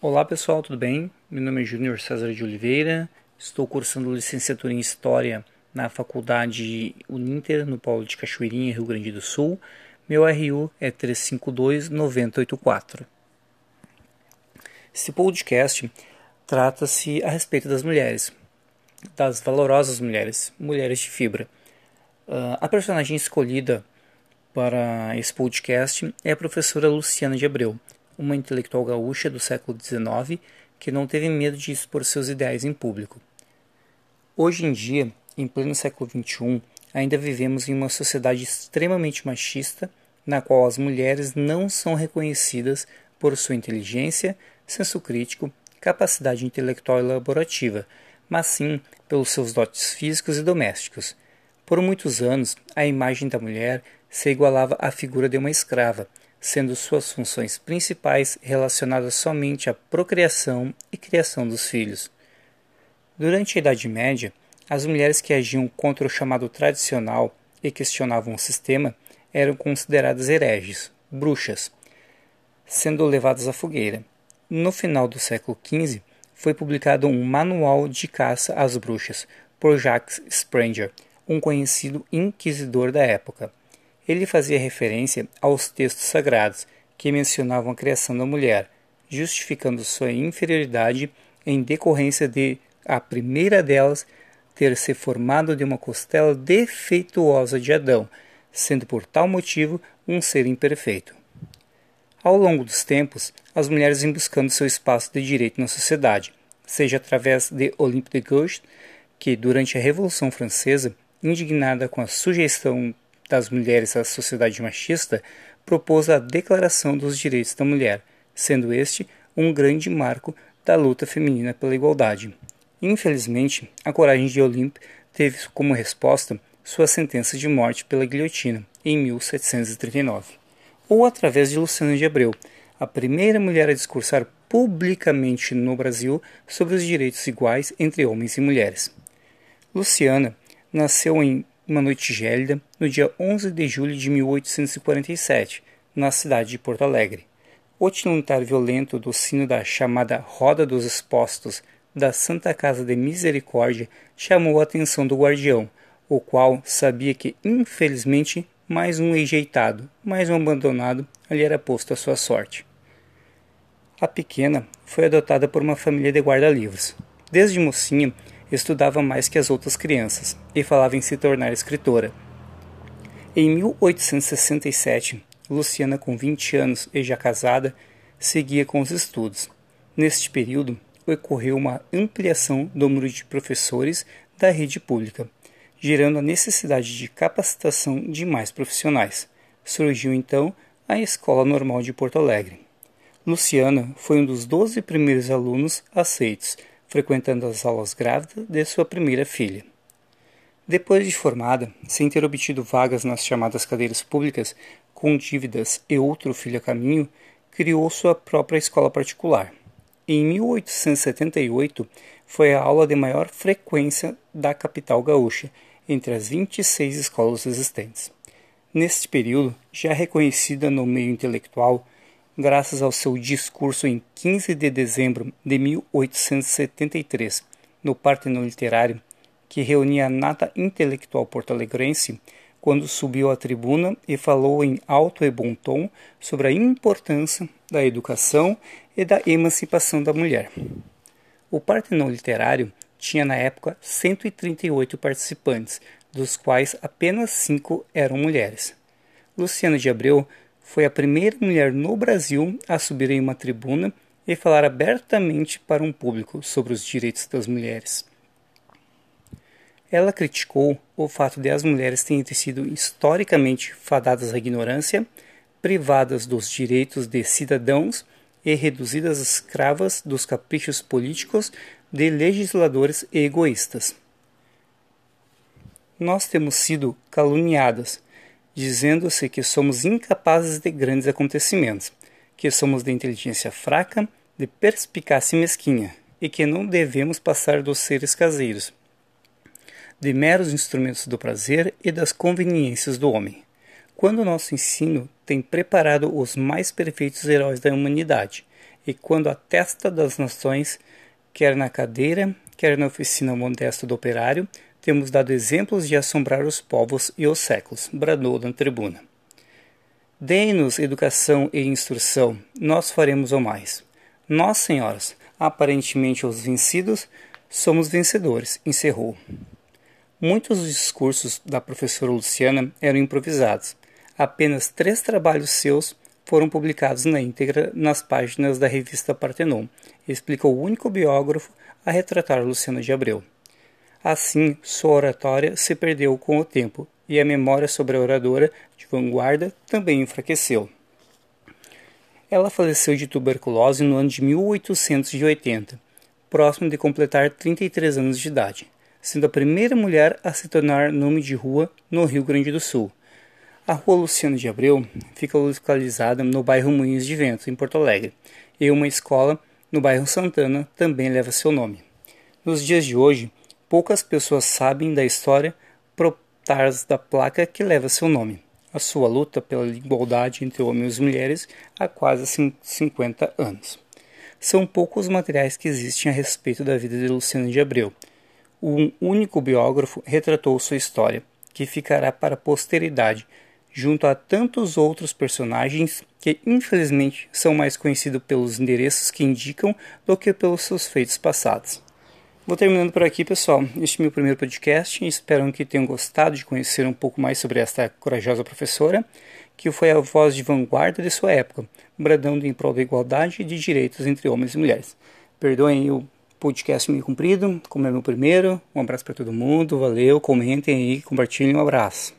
Olá pessoal, tudo bem? Meu nome é Júnior César de Oliveira, estou cursando licenciatura em História na Faculdade Uninter, no Polo de Cachoeirinha, Rio Grande do Sul. Meu RU é 352-9084. Esse podcast trata-se a respeito das mulheres, das valorosas mulheres, mulheres de fibra. Uh, a personagem escolhida para esse podcast é a professora Luciana de Abreu uma intelectual gaúcha do século XIX que não teve medo de expor seus ideais em público. Hoje em dia, em pleno século XXI, ainda vivemos em uma sociedade extremamente machista, na qual as mulheres não são reconhecidas por sua inteligência, senso crítico, capacidade intelectual e elaborativa, mas sim pelos seus dotes físicos e domésticos. Por muitos anos, a imagem da mulher se igualava à figura de uma escrava, sendo suas funções principais relacionadas somente à procriação e criação dos filhos. Durante a Idade Média, as mulheres que agiam contra o chamado tradicional e questionavam o sistema eram consideradas hereges, bruxas, sendo levadas à fogueira. No final do século XV, foi publicado um Manual de Caça às Bruxas por Jacques Spranger, um conhecido inquisidor da época. Ele fazia referência aos textos sagrados que mencionavam a criação da mulher, justificando sua inferioridade em decorrência de a primeira delas ter se formado de uma costela defeituosa de Adão, sendo por tal motivo um ser imperfeito. Ao longo dos tempos, as mulheres vêm buscando seu espaço de direito na sociedade, seja através de Olympe de Gouges, que durante a Revolução Francesa, indignada com a sujeição das mulheres à sociedade machista, propôs a Declaração dos Direitos da Mulher, sendo este um grande marco da luta feminina pela igualdade. Infelizmente, a coragem de Olympe teve como resposta sua sentença de morte pela guilhotina em 1739, ou através de Luciana de Abreu, a primeira mulher a discursar publicamente no Brasil sobre os direitos iguais entre homens e mulheres. Luciana nasceu em uma noite gélida, no dia 11 de julho de 1847, na cidade de Porto Alegre. O tilintar violento do sino da chamada Roda dos Expostos da Santa Casa de Misericórdia chamou a atenção do guardião, o qual sabia que, infelizmente, mais um rejeitado, mais um abandonado ali era posto à sua sorte. A pequena foi adotada por uma família de guarda-livros. Desde mocinha, estudava mais que as outras crianças e falava em se tornar escritora. Em 1867, Luciana, com 20 anos e já casada, seguia com os estudos. Neste período, ocorreu uma ampliação do número de professores da rede pública, gerando a necessidade de capacitação de mais profissionais. Surgiu então a Escola Normal de Porto Alegre. Luciana foi um dos 12 primeiros alunos aceitos frequentando as aulas grávida de sua primeira filha. Depois de formada, sem ter obtido vagas nas chamadas cadeiras públicas, com dívidas e outro filho a caminho, criou sua própria escola particular. Em 1878, foi a aula de maior frequência da capital gaúcha, entre as 26 escolas existentes. Neste período, já reconhecida no meio intelectual, graças ao seu discurso em 15 de dezembro de 1873, no Partenon Literário, que reunia a nata intelectual porto-alegrense, quando subiu à tribuna e falou em alto e bom tom sobre a importância da educação e da emancipação da mulher. O Partenon Literário tinha na época 138 participantes, dos quais apenas cinco eram mulheres. Luciana de Abreu foi a primeira mulher no Brasil a subir em uma tribuna e falar abertamente para um público sobre os direitos das mulheres. Ela criticou o fato de as mulheres terem sido historicamente fadadas à ignorância, privadas dos direitos de cidadãos e reduzidas escravas dos caprichos políticos de legisladores egoístas. Nós temos sido caluniadas dizendo-se que somos incapazes de grandes acontecimentos, que somos de inteligência fraca, de perspicácia mesquinha, e que não devemos passar dos seres caseiros, de meros instrumentos do prazer e das conveniências do homem. Quando nosso ensino tem preparado os mais perfeitos heróis da humanidade, e quando a testa das nações, quer na cadeira, quer na oficina modesta do operário, temos dado exemplos de assombrar os povos e os séculos, bradou na tribuna. Deem-nos educação e instrução, nós faremos o mais. Nós, senhoras, aparentemente os vencidos, somos vencedores, encerrou. Muitos dos discursos da professora Luciana eram improvisados. Apenas três trabalhos seus foram publicados na íntegra nas páginas da revista Partenon, explicou o único biógrafo a retratar Luciana de Abreu. Assim, sua oratória se perdeu com o tempo e a memória sobre a oradora de vanguarda também enfraqueceu. Ela faleceu de tuberculose no ano de 1880, próximo de completar 33 anos de idade sendo a primeira mulher a se tornar nome de rua no Rio Grande do Sul. A Rua Luciano de Abreu fica localizada no bairro Moinhos de Vento, em Porto Alegre, e uma escola no bairro Santana também leva seu nome. Nos dias de hoje, poucas pessoas sabem da história trás da placa que leva seu nome. A sua luta pela igualdade entre homens e mulheres há quase 50 anos. São poucos os materiais que existem a respeito da vida de Luciano de Abreu, um único biógrafo retratou sua história, que ficará para a posteridade, junto a tantos outros personagens que infelizmente são mais conhecidos pelos endereços que indicam do que pelos seus feitos passados. Vou terminando por aqui, pessoal. Este é meu primeiro podcast. Espero que tenham gostado de conhecer um pouco mais sobre esta corajosa professora, que foi a voz de vanguarda de sua época, bradando em prol da igualdade e de direitos entre homens e mulheres. Perdoem o podcast meio comprido, como é meu primeiro. Um abraço para todo mundo, valeu, comentem aí, compartilhem, um abraço.